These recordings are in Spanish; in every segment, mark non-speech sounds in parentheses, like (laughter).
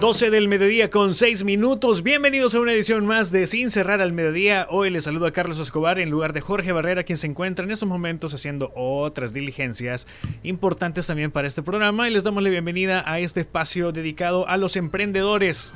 12 del mediodía con 6 minutos. Bienvenidos a una edición más de Sin Cerrar al Mediodía. Hoy les saludo a Carlos Escobar en lugar de Jorge Barrera, quien se encuentra en estos momentos haciendo otras diligencias importantes también para este programa. Y les damos la bienvenida a este espacio dedicado a los emprendedores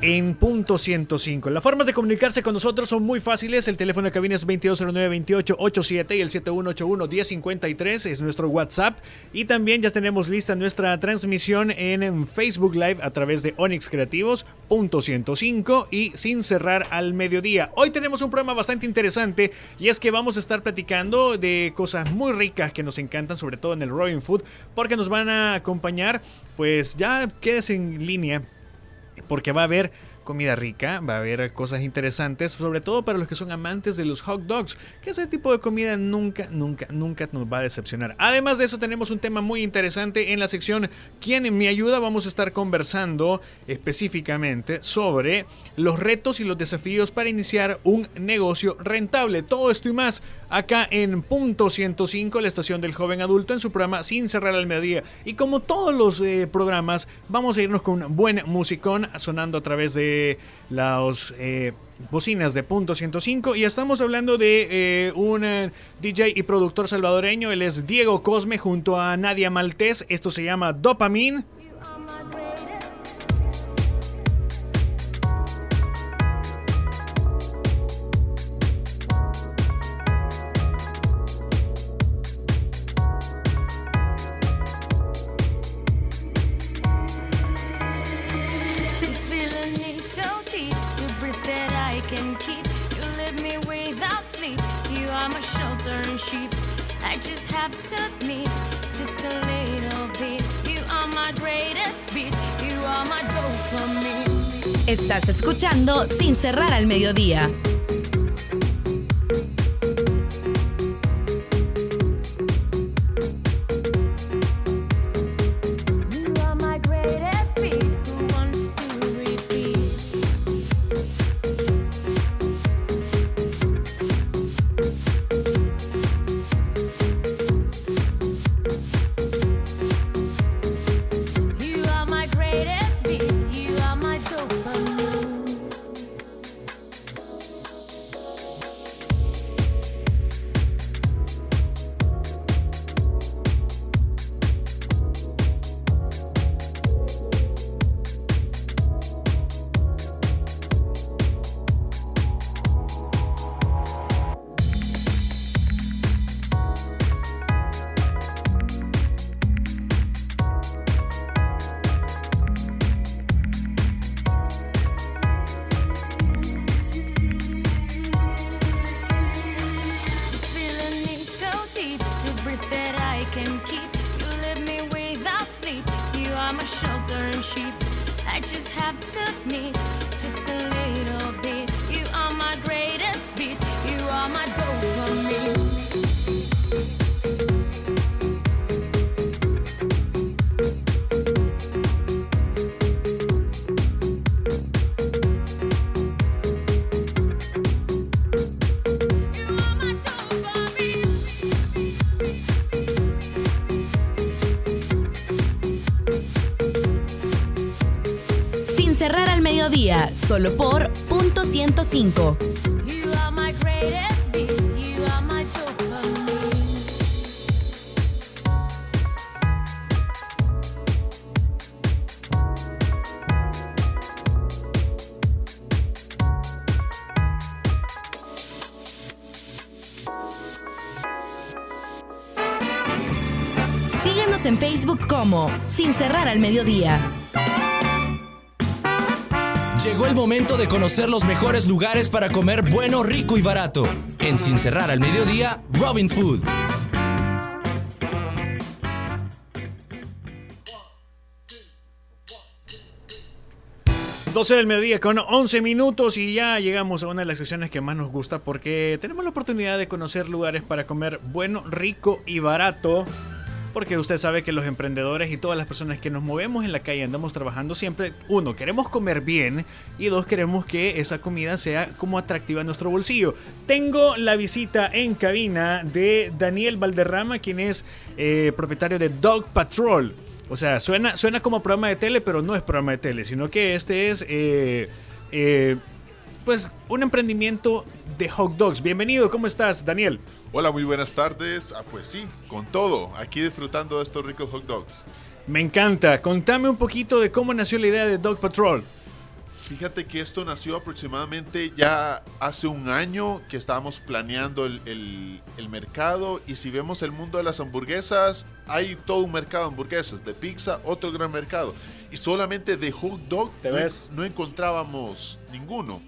en punto 105. Las formas de comunicarse con nosotros son muy fáciles. El teléfono de cabina es 2209-2887 y el 7181-1053 es nuestro WhatsApp. Y también ya tenemos lista nuestra transmisión en, Facebook Live a través de Onyx Creativos, punto 105 y sin cerrar al mediodía. Hoy tenemos un programa bastante interesante y es que vamos a estar platicando de cosas muy ricas que nos encantan, sobre todo en el Robin Food, porque nos van a acompañar. Pues ya quedes en línea porque va a haber comida rica, va a haber cosas interesantes, sobre todo para los que son amantes de los hot dogs, que ese tipo de comida nunca, nunca, nunca nos va a decepcionar. Además de eso tenemos un tema muy interesante en la sección ¿Quién me ayuda? Vamos a estar conversando específicamente sobre los retos y los desafíos para iniciar un negocio rentable. Todo esto y más acá en Punto 105, la estación del joven adulto, en su programa Sin cerrar al mediodía. Y como todos los eh, programas, vamos a irnos con un buen musicón sonando a través de las eh, bocinas de punto 105 y estamos hablando de eh, un eh, DJ y productor salvadoreño, él es Diego Cosme junto a Nadia Maltés, esto se llama Dopamine. Escuchando Sin cerrar al mediodía. Solo por punto 105. Síguenos en Facebook como Sin Cerrar al Mediodía. Llegó el momento de conocer los mejores lugares para comer bueno, rico y barato. En Sin Cerrar al Mediodía, Robin Food. Entonces del mediodía con 11 minutos y ya llegamos a una de las secciones que más nos gusta porque tenemos la oportunidad de conocer lugares para comer bueno, rico y barato. Porque usted sabe que los emprendedores y todas las personas que nos movemos en la calle andamos trabajando siempre, uno, queremos comer bien y dos, queremos que esa comida sea como atractiva en nuestro bolsillo. Tengo la visita en cabina de Daniel Valderrama, quien es eh, propietario de Dog Patrol. O sea, suena, suena como programa de tele, pero no es programa de tele, sino que este es, eh, eh, pues, un emprendimiento de hot dogs. Bienvenido, ¿cómo estás, Daniel? Hola, muy buenas tardes. Ah, pues sí, con todo, aquí disfrutando de estos ricos hot dogs. Me encanta. Contame un poquito de cómo nació la idea de Dog Patrol. Fíjate que esto nació aproximadamente ya hace un año que estábamos planeando el, el, mercado y si vemos el mundo de las hamburguesas, hay todo un mercado de hamburguesas, de pizza, otro gran mercado. Y solamente de hot dog ¿Te no, ves? no encontrábamos ninguno.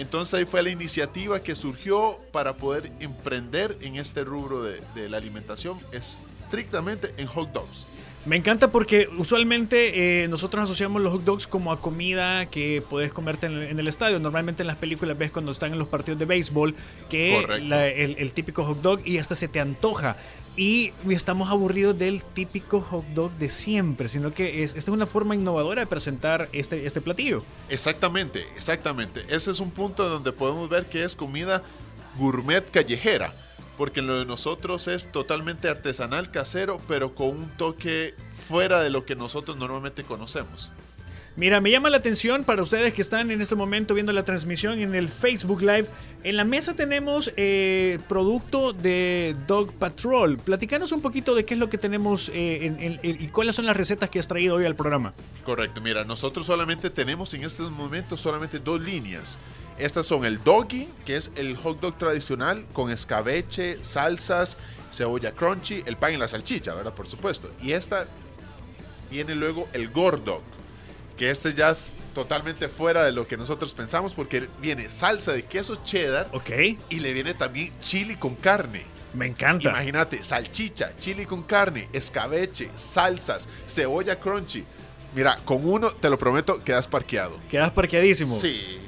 Entonces ahí fue la iniciativa que surgió para poder emprender en este rubro de, de la alimentación estrictamente en hot dogs. Me encanta porque usualmente eh, nosotros asociamos los hot dogs como a comida que puedes comerte en el, en el estadio. Normalmente en las películas ves cuando están en los partidos de béisbol que la- el, el típico hot dog y hasta se te antoja. Y estamos aburridos del típico hot dog de siempre, sino que es, esta es una forma innovadora de presentar este, este platillo. Exactamente, exactamente. Ese es un punto donde podemos ver que es comida gourmet callejera. Porque lo de nosotros es totalmente artesanal, casero, pero con un toque fuera de lo que nosotros normalmente conocemos. Mira, me llama la atención para ustedes que están en este momento viendo la transmisión en el Facebook Live. En la mesa tenemos eh, producto de Dog Patrol. Platicanos un poquito de qué es lo que tenemos eh, en- en- en- y cuáles son las recetas que has traído hoy al programa. Correcto, mira, nosotros solamente tenemos en estos momentos solamente dos líneas. Estas son el doggy, que es el hot dog tradicional con escabeche, salsas, cebolla crunchy, el pan y la salchicha, ¿verdad? Por supuesto. Y esta viene luego el gordog, que este ya totalmente fuera de lo que nosotros pensamos porque viene salsa de queso cheddar Ok, y le viene también chili con carne. me encanta. Imagínate, salchicha, chili con carne, escabeche, salsas, cebolla crunchy. Mira, con uno, te lo prometo, quedas parqueado. Quedas parqueadísimo. Sí.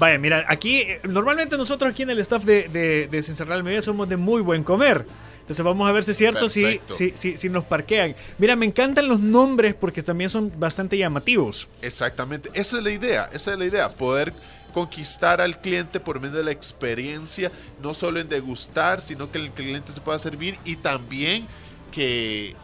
Vaya, mira, aquí, eh, normalmente nosotros aquí en el staff de, de, de Sin Cerrar el Mediodía somos de muy buen comer. Entonces vamos a ver si es cierto, si, si, si, si nos parquean. Mira, me encantan los nombres porque también son bastante llamativos. Exactamente. Esa es la idea, esa es la idea. Poder conquistar al cliente por medio de la experiencia, no solo en degustar, sino que el cliente se pueda servir y también que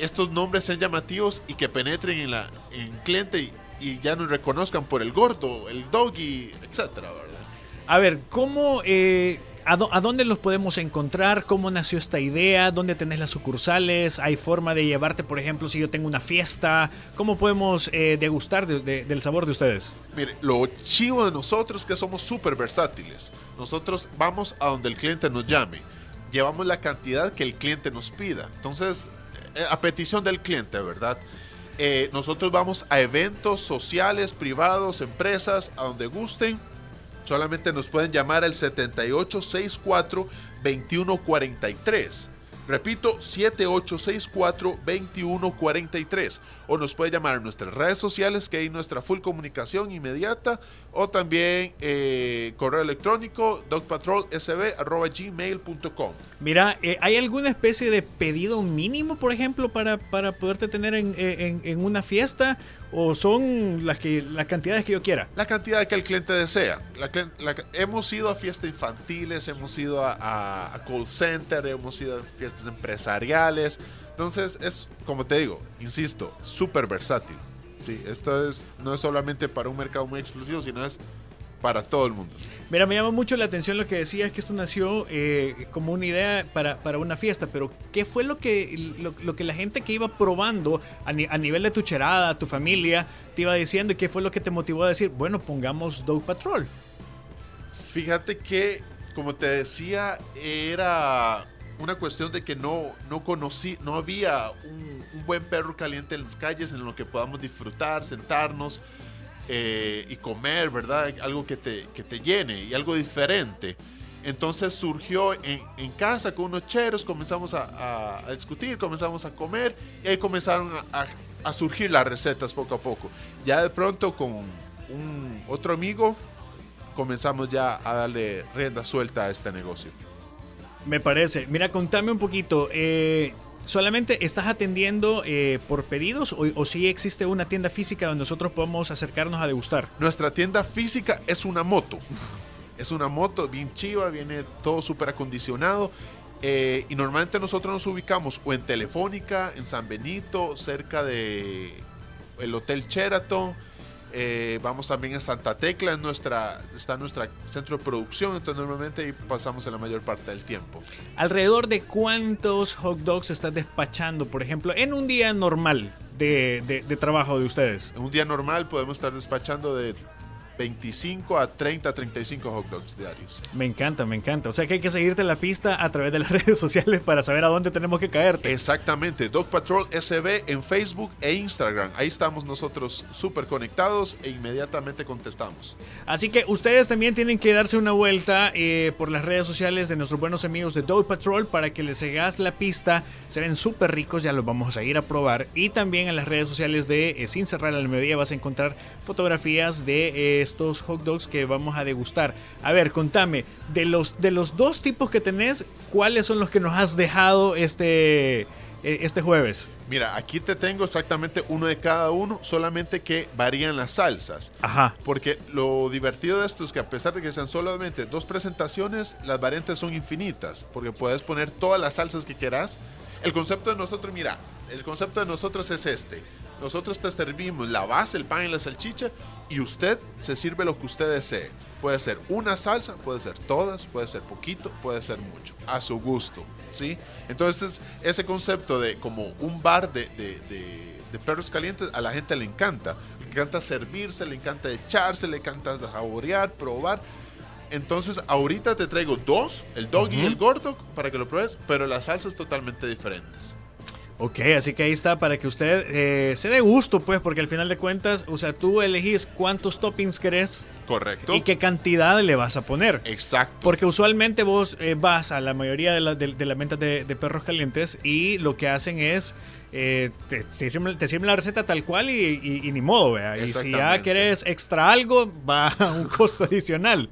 estos nombres sean llamativos y que penetren en, la, en el cliente y, y ya nos reconozcan por el gordo, el doggy, etcétera, ¿verdad? A ver, ¿cómo, eh, a, dó- a dónde los podemos encontrar? ¿Cómo nació esta idea? ¿Dónde tenés las sucursales? ¿Hay forma de llevarte, por ejemplo, si yo tengo una fiesta? ¿Cómo podemos eh, degustar de- de- del sabor de ustedes? Mire, lo chivo de nosotros es que somos súper versátiles. Nosotros vamos a donde el cliente nos llame. Llevamos la cantidad que el cliente nos pida. Entonces, eh, a petición del cliente, ¿verdad? Eh, nosotros vamos a eventos sociales, privados, empresas, a donde gusten. Solamente nos pueden llamar al 7864-2143. Repito, 7864-2143. O nos puede llamar a nuestras redes sociales, que hay nuestra full comunicación inmediata. O también eh, correo electrónico dogpatrolsb.gmail.com. Mira, eh, ¿hay alguna especie de pedido mínimo, por ejemplo, para, para poderte tener en, en- en una fiesta? ¿O son las, que, las cantidades que yo quiera? La cantidad que el cliente desea. La la- hemos ido a fiestas infantiles, hemos ido a, a- a call center, hemos ido a fiestas empresariales. Entonces, es como te digo, insisto, súper versátil. Sí, esto es, no es solamente para un mercado muy exclusivo, sino es para todo el mundo. Mira, me llama mucho la atención lo que decías, que esto nació eh, como una idea para, para una fiesta, pero ¿qué fue lo que, lo, lo que la gente que iba probando a, ni- a nivel de tu cherada, tu familia, te iba diciendo y qué fue lo que te motivó a decir, bueno, pongamos Dog Patrol? Fíjate que, como te decía, era una cuestión de que no, no conocí, no había un, un buen perro caliente en las calles en lo que podamos disfrutar, sentarnos eh, y comer, ¿verdad? Algo que te, que te llene y algo diferente. Entonces surgió en, casa con unos cheros, comenzamos a, discutir, comenzamos a comer y ahí comenzaron a, surgir las recetas poco a poco. Ya de pronto con otro amigo, comenzamos ya a darle rienda suelta a este negocio. Me parece. Mira, contame un poquito. Eh, ¿Solamente estás atendiendo eh, por pedidos o, si existe una tienda física donde nosotros podemos acercarnos a degustar? Nuestra tienda física es una moto. Es una moto bien chiva, viene todo súper acondicionado. eh, y normalmente nosotros nos ubicamos o en Telefónica, en San Benito, cerca de el Hotel Sheraton. Eh, vamos también a Santa Tecla, en nuestra, está nuestro centro de producción, entonces normalmente ahí pasamos la mayor parte del tiempo. ¿Alrededor de cuántos hot dogs estás despachando, por ejemplo, en un día normal de, de- de trabajo de ustedes? En un día normal podemos estar despachando de 25 a 30, 35 hot dogs diarios. Me encanta, me encanta. O sea que hay que seguirte la pista a través de las (laughs) redes sociales para saber a dónde tenemos que caerte. Exactamente, Dog Patrol SB en Facebook e Instagram. Ahí estamos nosotros súper conectados e inmediatamente contestamos. Así que ustedes también tienen que darse una vuelta eh, por las redes sociales de nuestros buenos amigos de Dog Patrol para que les sigas la pista. Se ven súper ricos, ya los vamos a ir a probar. Y también en las redes sociales de eh, Sin Cerrar al Mediodía vas a encontrar fotografías de eh, estos hot dogs que vamos a degustar. A ver, contame, de los, de los dos tipos que tenés, ¿cuáles son los que nos has dejado este, eh, este jueves? Mira, aquí te tengo exactamente uno de cada uno, solamente que varían las salsas. Ajá. Porque lo divertido de esto es que a pesar de que sean solamente dos presentaciones, las variantes son infinitas, porque puedes poner todas las salsas que quieras. El concepto de nosotros, mira, el concepto de nosotros es este. Nosotros te servimos la base, el pan y la salchicha, y usted se sirve lo que usted desee. Puede ser una salsa, puede ser todas, puede ser poquito, puede ser mucho, a su gusto, ¿sí? Entonces, ese concepto de como un bar de, de- de- de perros calientes, a la gente le encanta. Le encanta servirse, le encanta echarse, le encanta saborear, probar. Entonces, ahorita te traigo dos, el dog y el gordo, para que lo pruebes, pero las salsas totalmente diferentes. Ok, así que ahí está para que usted eh, se dé gusto, pues, porque al final de cuentas, o sea, tú elegís cuántos toppings querés ¿Correcto? y qué cantidad le vas a poner. Exacto. Porque usualmente vos eh, vas a la mayoría de, la- de- de las ventas de, de perros calientes y lo que hacen es eh, te, te sirven, te sirven la receta tal cual y, y- y ni modo, vea. Y si ya querés extra algo, va a un costo adicional.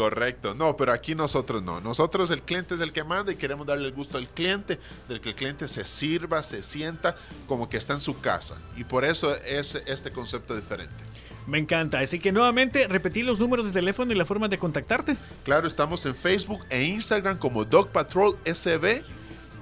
Correcto. No, pero aquí nosotros no. Nosotros el cliente es el que manda y queremos darle el gusto al cliente, del que el cliente se sirva, se sienta como que está en su casa. Y por eso es este concepto diferente. Me encanta. Así que nuevamente, repetí los números de teléfono y la forma de contactarte. Claro, estamos en Facebook e Instagram como Dog Patrol SB.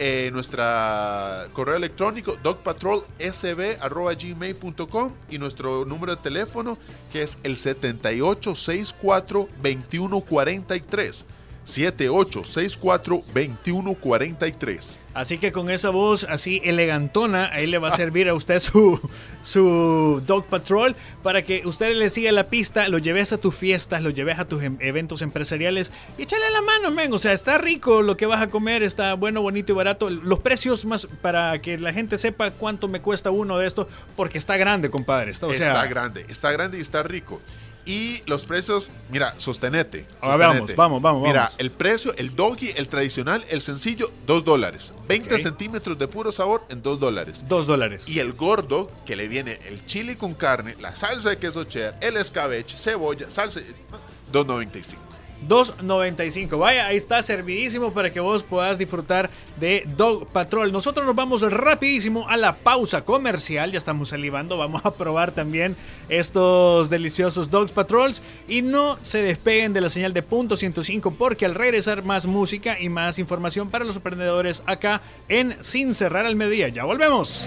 Eh, nuestra correo electrónico dogpatrolsb.gmail.com y nuestro número de teléfono que es el 7864-2143. 7864-2143. Así que con esa voz así elegantona, ahí le va a servir a usted su, su Dog Patrol para que usted le siga la pista, lo lleves a tus fiestas, lo lleves a tus em- eventos empresariales y échale la mano, men. O sea, está rico lo que vas a comer, está bueno, bonito y barato. Los precios más para que la gente sepa cuánto me cuesta uno de estos, porque está grande, compadre. Está, o sea, está grande, está grande y está rico. Y los precios, mira, sostenete. Ah, vamos, sostenete. vamos, vamos, Mira, vamos. el precio, el doggy, el tradicional, el sencillo, 2 dólares. 20 Ok. centímetros de puro sabor en 2 dólares. dos dólares. Y el gordo, que le viene el chile con carne, la salsa de queso cheddar, el escabeche, cebolla, salsa, 2.95. 2.95. Vaya, ahí está servidísimo para que vos puedas disfrutar de Dog Patrol. Nosotros nos vamos rapidísimo a la pausa comercial. Ya estamos salivando. Vamos a probar también estos deliciosos Dogs Patrols. Y no se despeguen de la señal de punto 105 porque al regresar más música y más información para los emprendedores acá en Sin Cerrar al Mediodía. Ya volvemos.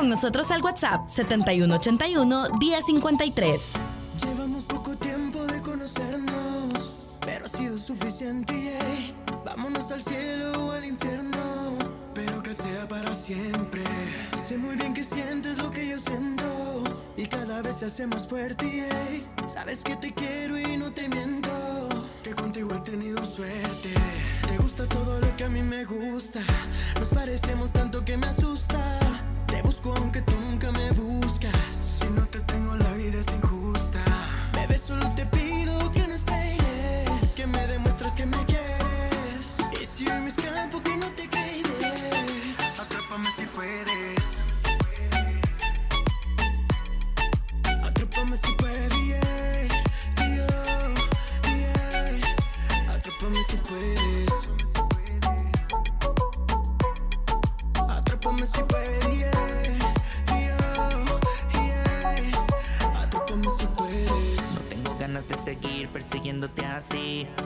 Con nosotros al WhatsApp 7181 1053. Llevamos poco tiempo de conocernos, pero ha sido suficiente. yeah. Vámonos al cielo o al infierno, pero que sea para siempre. Sé muy bien que sientes lo que yo siento y cada vez se hace más fuerte. yeah. Sabes que te quiero y no te miento, que contigo he tenido suerte. Te gusta todo lo que a mí me gusta, nos parecemos tanto que me asusta. Te busco aunque tú nunca me buscas. Si no te tengo la vida es injusta. Bebé, solo te pido que no esperes. Que me demuestres que me quieres. Y si hoy me escapo, que no te quedes. Atrápame si puedes.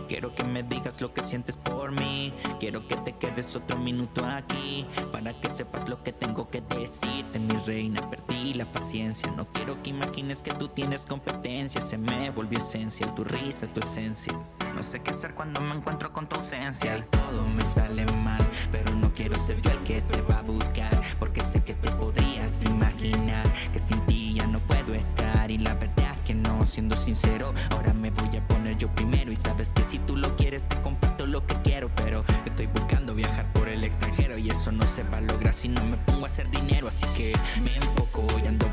Quiero que me digas lo que sientes por mí. Quiero que te quedes otro minuto aquí. Para que sepas lo que tengo que decirte, mi reina. Perdí la paciencia. No quiero que imagines que tú tienes competencia. Se me volvió esencial tu risa, tu esencia. No sé qué hacer cuando me encuentro con tu ausencia. Y todo me sale mal. Pero no quiero ser yo el que te va a buscar. Porque sé que te podrías imaginar que sin ti ya no puedo estar. Y la verdad es que no, siendo sincero, ahora me Y sabes que si tú lo quieres, te comparto lo que quiero. Pero estoy buscando viajar por el extranjero. Y eso no se va a lograr si no me pongo a hacer dinero. Así que me enfoco y ando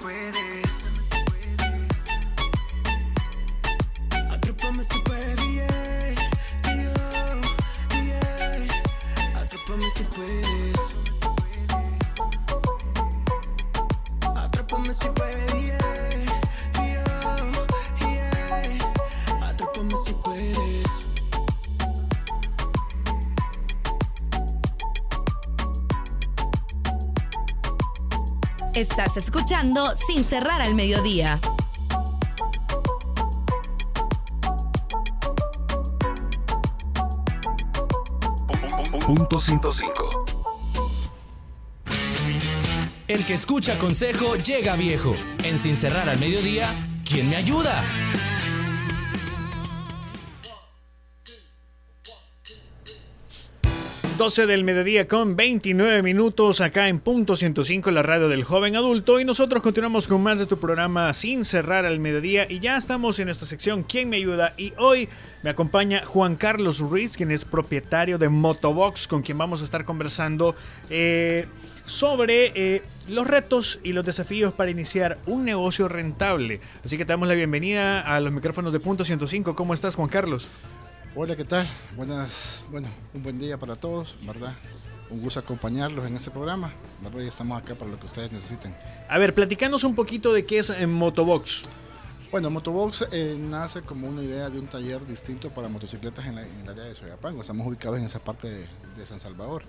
Atrápame Estás escuchando Sin cerrar al mediodía. Punto 105. El que escucha consejo llega viejo. En Sin cerrar al mediodía, ¿quién me ayuda? 12 del mediodía con 29 minutos acá en punto 105 la radio del joven adulto y nosotros continuamos con más de tu programa sin cerrar al mediodía y ya estamos en nuestra sección ¿Quién me ayuda? Y hoy me acompaña Juan Carlos Ruiz quien es propietario de Motobox con quien vamos a estar conversando eh, sobre eh, los retos y los desafíos para iniciar un negocio rentable. Así que te damos la bienvenida a los micrófonos de punto 105. ¿Cómo estás Juan Carlos? Hola, ¿qué tal? Buenas, bueno, un buen día para todos, ¿verdad? Un gusto acompañarlos en este programa, ¿verdad? Y estamos acá para lo que ustedes necesiten. A ver, platicanos un poquito de qué es en Motobox. Bueno, Motobox eh, nace como una idea de un taller distinto para motocicletas en, la, en el área de Soyapango. Estamos ubicados en esa parte de, de San Salvador.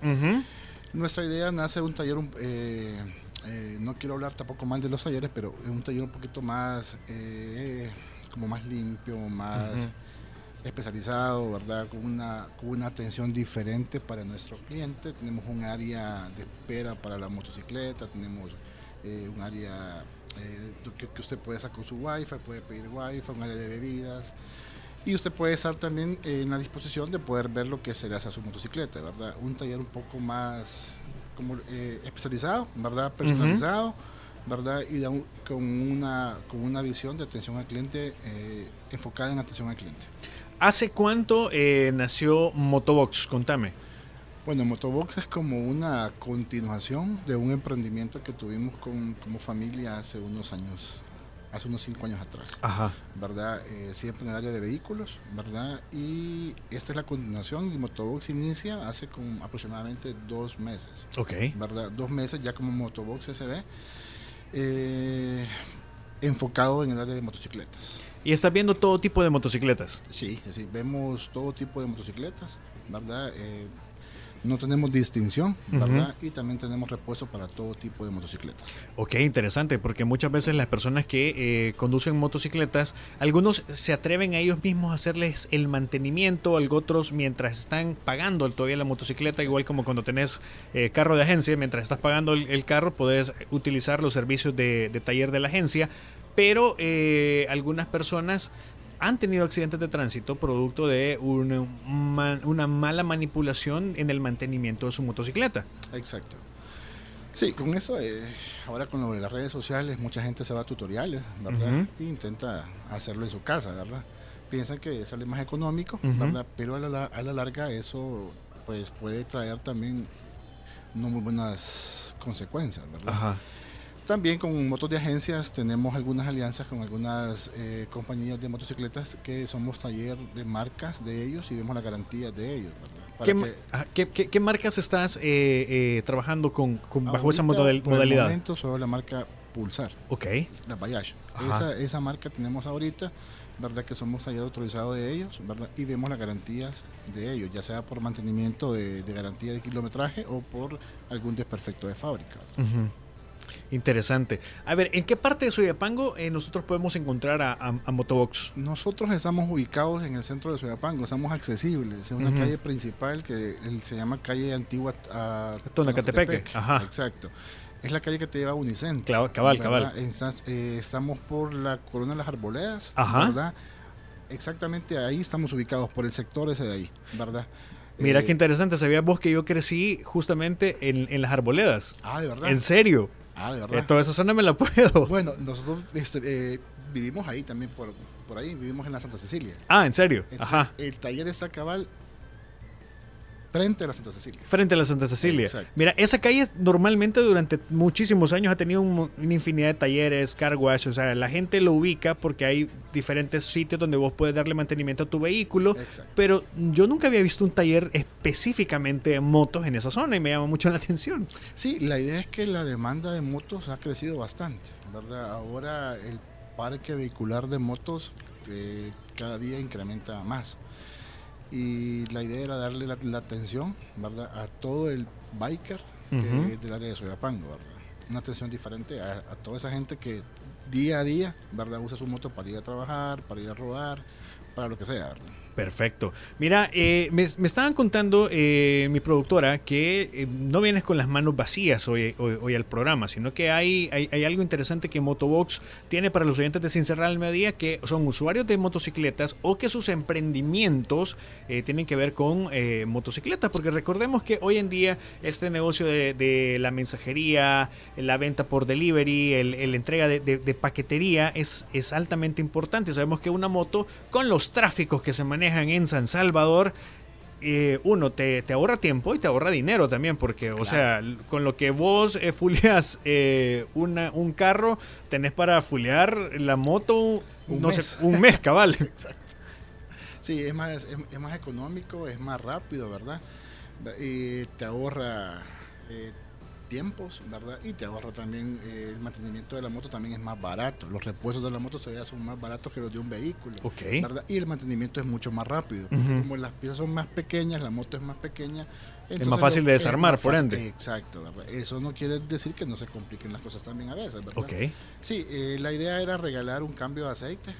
Nuestra idea nace de un taller, eh, eh, no quiero hablar tampoco mal de los talleres, pero es un taller un poquito más, eh, como más limpio, más. Especializado, ¿verdad? Con una, con una atención diferente para nuestro cliente. Tenemos un área de espera para la motocicleta, tenemos eh, un área eh, que, que usted puede sacar su wifi, puede pedir wifi, un área de bebidas. Y usted puede estar también en la disposición de poder ver lo que se le hace a su motocicleta, ¿verdad? Un taller un poco más como, eh, especializado, ¿verdad? Personalizado, ¿verdad? Y un- con, una, con una visión de atención al cliente, eh, enfocada en atención al cliente. ¿Hace cuánto eh, nació Motobox? Contame. Bueno, Motobox es como una continuación de un emprendimiento que tuvimos con, como familia hace unos años, hace unos cinco años atrás. Ajá. ¿verdad? Eh, siempre en el área de vehículos, ¿verdad? Y esta es la continuación y Motobox inicia hace como aproximadamente dos meses, Ok. ¿verdad? Dos meses ya como Motobox SB, eh, enfocado en el área de motocicletas. Y estás viendo todo tipo de motocicletas. Sí, sí, vemos todo tipo de motocicletas, ¿verdad? Eh, no tenemos distinción, ¿verdad? Y también tenemos repuesto para todo tipo de motocicletas. Ok, interesante, porque muchas veces las personas que eh, conducen motocicletas, algunos se atreven a ellos mismos a hacerles el mantenimiento, otros mientras están pagando todavía la motocicleta, igual como cuando tenés eh, carro de agencia, mientras estás pagando el, el carro, podés utilizar los servicios de, de taller de la agencia, pero eh, algunas personas han tenido accidentes de tránsito producto de una, una mala manipulación en el mantenimiento de su motocicleta. Exacto. Sí, con eso, eh, ahora con lo de las redes sociales, mucha gente se va a tutoriales, ¿verdad? E intenta hacerlo en su casa, ¿verdad? Piensan que sale más económico. ¿verdad? Pero a la, la- a la larga eso pues puede traer también no muy buenas consecuencias, ¿verdad? Ajá. También con motos de agencias tenemos algunas alianzas con algunas eh, compañías de motocicletas que somos taller de marcas de ellos y vemos la garantía de ellos. Para ¿Qué, ma- que- ajá, qué- qué- qué marcas estás eh, eh, trabajando con, con- bajo esa por el modalidad? momento solo la marca Pulsar, Ok. la Bayash. Esa, esa marca tenemos ahorita, ¿verdad? Que somos taller autorizado de ellos, ¿verdad? Y vemos las garantías de ellos, ya sea por mantenimiento de, de garantía de kilometraje o por algún desperfecto de fábrica. Ujú. Interesante. A ver, ¿en qué parte de Soyapango eh, nosotros podemos encontrar a, a- a Motobox? Nosotros estamos ubicados en el centro de Soyapango, estamos accesibles, en una calle principal que se llama calle antigua a Tonacatepeque, ajá. Exacto. Es la calle que te lleva a Unicentro. Cla- cabal, ¿verdad? cabal. Está- eh, estamos por la Corona de las Arboledas, Ajá. ¿verdad? Exactamente ahí estamos ubicados, por el sector ese de ahí, ¿verdad? Mira Eh, qué interesante. ¿Sabías vos que yo crecí justamente en, en las arboledas? Ah, de verdad. ¿En serio? Ah, de Eh, verdad. toda esa zona me la puedo. Bueno, nosotros este, eh, vivimos ahí también, por, por ahí, vivimos en la Santa Cecilia. Ah, ¿en serio? Entonces, Ajá. El taller está cabal frente a la Santa Cecilia. Frente a la Santa Cecilia. Exacto. Mira, esa calle normalmente durante muchísimos años ha tenido un una infinidad de talleres, car wash, o sea, la gente lo ubica porque hay diferentes sitios donde vos puedes darle mantenimiento a tu vehículo, Exacto. pero yo nunca había visto un taller específicamente de motos en esa zona y me llama mucho la atención. Sí, la idea es que la demanda de motos ha crecido bastante, ¿verdad? Ahora el parque vehicular de motos eh, cada día incrementa más. Y la idea era darle la, la atención, ¿verdad? A todo el biker que Ujú. es del área de Soyapango, ¿verdad? Una atención diferente a, a toda esa gente que día a día, ¿verdad? Usa su moto para ir a trabajar, para ir a rodar, para lo que sea, ¿verdad? Perfecto. Mira, eh, me, estaban contando eh, mi productora que eh, no vienes con las manos vacías hoy, al programa, sino que hay, hay, algo interesante que Motobox tiene para los oyentes de Sin Cerrar al Mediodía, que son usuarios de motocicletas o que sus emprendimientos tienen que ver con motocicletas, porque recordemos que hoy en día este negocio de, la mensajería, la venta por delivery, el, entrega de paquetería es, es altamente importante. Sabemos que una moto con los tráficos que se manejan en San Salvador, eh, uno, te, te ahorra tiempo y te ahorra dinero también, porque, o sea, con lo que vos eh, fuleas eh, una- un carro, tenés para fulear la moto, Un no mes. sé, un mes, cabal. (laughs) Sí, es más, es, es más económico, es más rápido, ¿verdad? Y te ahorra eh, tiempos, ¿verdad? Y te ahorra también eh, el mantenimiento de la moto también es más barato. Los repuestos de la moto todavía son más baratos que los de un vehículo, Ok. ¿verdad? Y el mantenimiento es mucho más rápido. Como las piezas son más pequeñas, la moto es más pequeña. más entonces fácil de es desarmar, más por ende. Exacto, ¿verdad? Eso no quiere decir que no se compliquen las cosas también a veces, ¿verdad? Ok. Sí, eh, la idea era regalar un cambio de aceite.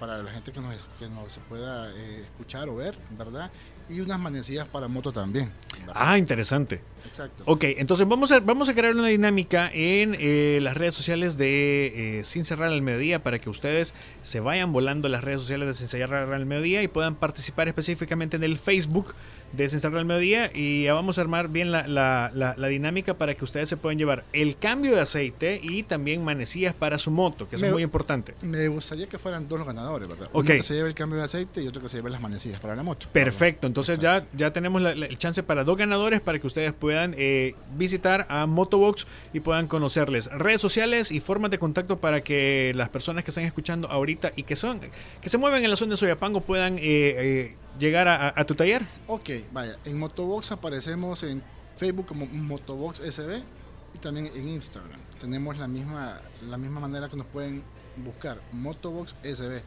Para la gente que nos, que nos pueda eh, escuchar o ver, ¿verdad? Y unas manecillas para moto también. ¿verdad? Ah, interesante. Exacto. Ok, entonces vamos a, vamos a crear una dinámica en eh, las redes sociales de eh, Sin Cerrar al Mediodía para que ustedes se vayan volando las redes sociales de Sin Cerrar al Mediodía y puedan participar específicamente en el Facebook de al Mediodía y ya vamos a armar bien la, la- la- la dinámica para que ustedes se puedan llevar el cambio de aceite y también manecillas para su moto, que eso Me- es muy importante. Me gustaría que fueran dos los ganadores, ¿verdad? Ok. Uno que se lleve el cambio de aceite y otro que se lleve las manecillas para la moto. Perfecto, entonces ya, ya tenemos el chance para dos ganadores para que ustedes puedan eh, visitar a Motobox y puedan conocerles. Redes sociales y formas de contacto para que las personas que están escuchando ahorita y que son que se mueven en la zona de Soyapango puedan eh, eh, llegar a, tu taller. Ok, vaya, en Motobox aparecemos en Facebook como Motobox SB y también en Instagram. Tenemos la misma, la misma manera que nos pueden buscar, Motobox SB.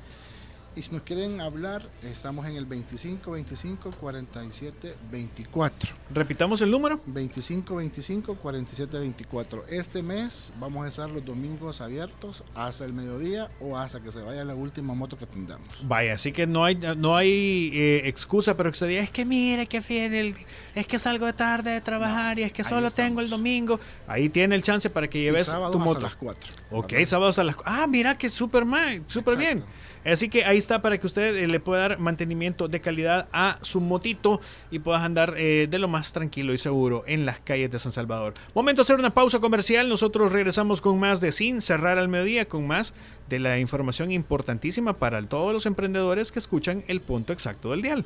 Y si nos quieren hablar, estamos en el 25 25 47 24. Repitamos el número. 25 25 47 24. Este mes vamos a estar los domingos abiertos hasta el mediodía o hasta que se vaya la última moto que tengamos. Vaya, así que no hay no hay eh, excusa, pero que se diga, es que mire que Fidel, es que salgo de tarde de trabajar y es que solo tengo el domingo. Ahí tiene el chance para que lleves tu moto. las 4, Ok, sábados a las cu- Ah, mira que súper mal, súper bien. Así que ahí está para que usted eh, le pueda dar mantenimiento de calidad a su motito y puedas andar eh, de lo más tranquilo y seguro en las calles de San Salvador. Momento de hacer una pausa comercial. Nosotros regresamos con más de Sin Cerrar al Mediodía, con más de la información importantísima para todos los emprendedores que escuchan el punto exacto del dial.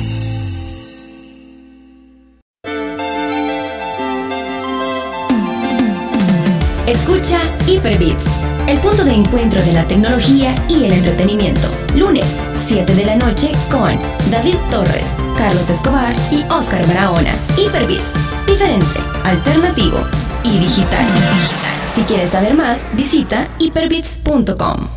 Escucha Hyperbits, el punto de encuentro de la tecnología y el entretenimiento. Lunes, 7 de la noche con David Torres, Carlos Escobar y Oscar Barahona. Hyperbits, diferente, alternativo y digital. Si quieres saber más, visita hyperbits.com.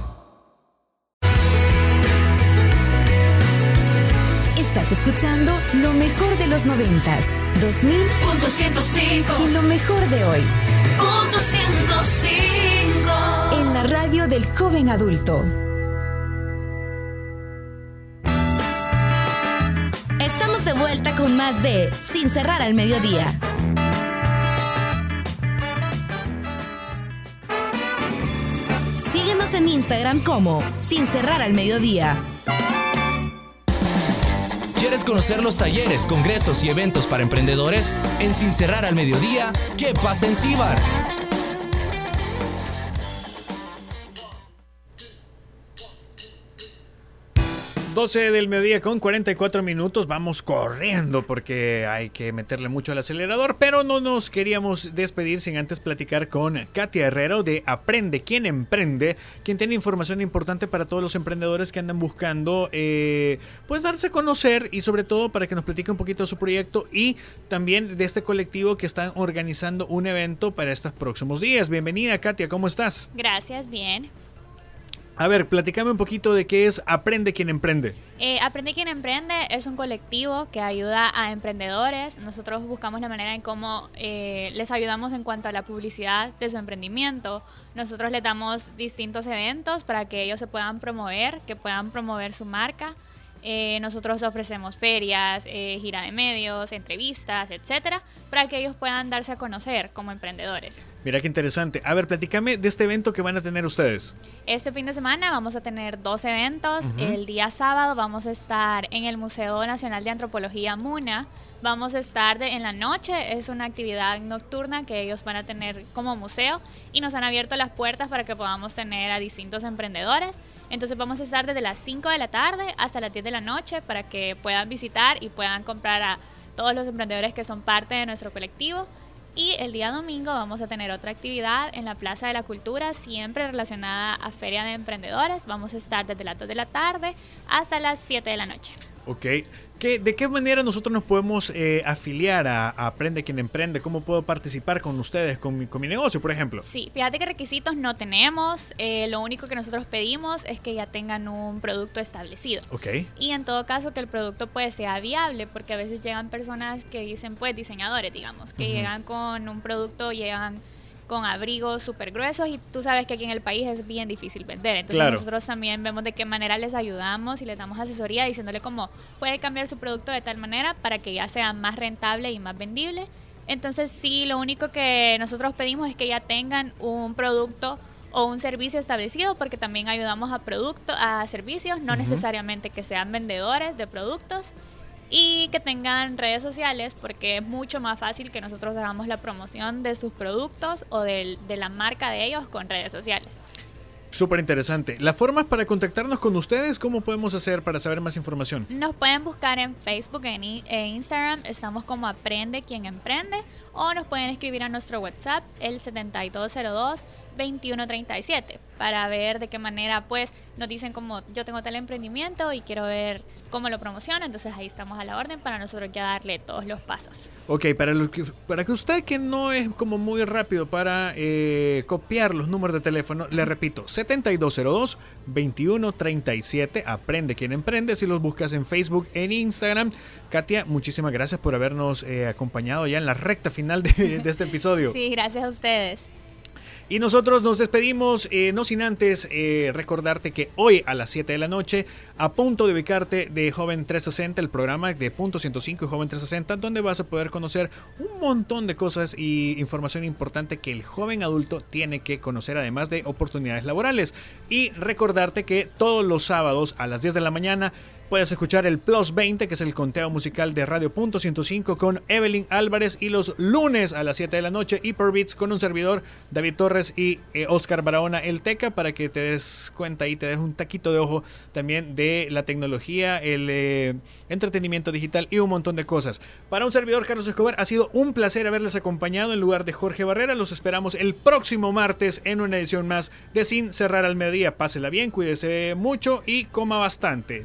Estás escuchando lo mejor de los noventas, 2000 Punto 105 y lo mejor de hoy 105 en la radio del joven adulto. Estamos de vuelta con más de Sin cerrar al mediodía. Síguenos en Instagram como Sin cerrar al mediodía. ¿Quieres conocer los talleres, congresos y eventos para emprendedores? En Sin cerrar al mediodía, ¿qué pasa en Cibar? 12 del mediodía con 44 minutos. Vamos corriendo porque hay que meterle mucho al acelerador, pero no nos queríamos despedir sin antes platicar con Katia Herrero de Aprende quien emprende, quien tiene información importante para todos los emprendedores que andan buscando eh, pues darse a conocer y sobre todo para que nos platique un poquito de su proyecto y también de este colectivo que están organizando un evento para estos próximos días. Bienvenida Katia, ¿cómo estás? Gracias, bien. A ver, platícame un poquito de qué es Aprende quien emprende. Eh, Aprende quien emprende es un colectivo que ayuda a emprendedores. Nosotros buscamos la manera en cómo eh, les ayudamos en cuanto a la publicidad de su emprendimiento. Nosotros les damos distintos eventos para que ellos se puedan promover, que puedan promover su marca. Eh, nosotros ofrecemos ferias, eh, gira de medios, entrevistas, etcétera, para que ellos puedan darse a conocer como emprendedores. Mira qué interesante. A ver, platícame de este evento que van a tener ustedes. Este fin de semana vamos a tener dos eventos. El día sábado vamos a estar en el Museo Nacional de Antropología MUNA. Vamos a estar de- en la noche, es una actividad nocturna que ellos van a tener como museo y nos han abierto las puertas para que podamos tener a distintos emprendedores. Entonces vamos a estar desde las 5 de la tarde hasta las 10 de la noche para que puedan visitar y puedan comprar a todos los emprendedores que son parte de nuestro colectivo. Y el día domingo vamos a tener otra actividad en la Plaza de la Cultura, siempre relacionada a Feria de Emprendedores. Vamos a estar desde las 2 de la tarde hasta las 7 de la noche. Ok. ¿Qué, ¿De qué manera nosotros nos podemos eh, afiliar a, a Aprende quien emprende? ¿Cómo puedo participar con ustedes, con mi, con mi negocio, por ejemplo? Sí, fíjate que requisitos no tenemos. eh, lo único que nosotros pedimos es que ya tengan un producto establecido. Ok. Y en todo caso que el producto pues sea viable, porque a veces llegan personas que dicen pues diseñadores, digamos, que llegan con un producto, llegan con abrigos súper gruesos y tú sabes que aquí en el país es bien difícil vender. Entonces Claro. nosotros también vemos de qué manera les ayudamos y les damos asesoría diciéndole cómo puede cambiar su producto de tal manera para que ya sea más rentable y más vendible. Entonces sí, lo único que nosotros pedimos es que ya tengan un producto o un servicio establecido porque también ayudamos a productos, a servicios, no necesariamente que sean vendedores de productos y que tengan redes sociales porque es mucho más fácil que nosotros hagamos la promoción de sus productos o del- de la marca de ellos con redes sociales. Súper interesante. ¿Las formas para contactarnos con ustedes? ¿Cómo podemos hacer para saber más información? Nos pueden buscar en Facebook en e Instagram, estamos como Aprende quien emprende, o nos pueden escribir a nuestro WhatsApp, el 7202-2137, para ver de qué manera pues nos dicen como yo tengo tal emprendimiento y quiero ver cómo lo promociono, entonces ahí estamos a la orden para nosotros ya darle todos los pasos. Ok, para, lo que, para que usted que no es como muy rápido para eh, copiar los números de teléfono, le repito, 7202-2137, aprende quien emprende, si los buscas en Facebook, en Instagram. Katia, muchísimas gracias por habernos eh, acompañado ya en la recta final de, de este episodio. Sí, gracias a ustedes. Y nosotros nos despedimos, eh, no sin antes eh, recordarte que hoy a las 7 de la noche, a punto de ubicarte de Joven 360, el programa de Punto 105 y Joven 360, donde vas a poder conocer un montón de cosas y información importante que el joven adulto tiene que conocer, además de oportunidades laborales. Y recordarte que todos los sábados a las 10 de la mañana Puedes escuchar el Plus 20, que es el conteo musical de Radio Punto 105 con Evelyn Álvarez y los lunes a las 7 de la noche Hyperbeats con un servidor, David Torres y eh, Oscar Barahona El Teca para que te des cuenta y te des un taquito de ojo también de la tecnología, el eh, entretenimiento digital y un montón de cosas. Para un servidor, Carlos Escobar, ha sido un placer haberles acompañado en lugar de Jorge Barrera. Los esperamos el próximo martes en una edición más de Sin Cerrar al Mediodía. Pásela bien, cuídese mucho y coma bastante.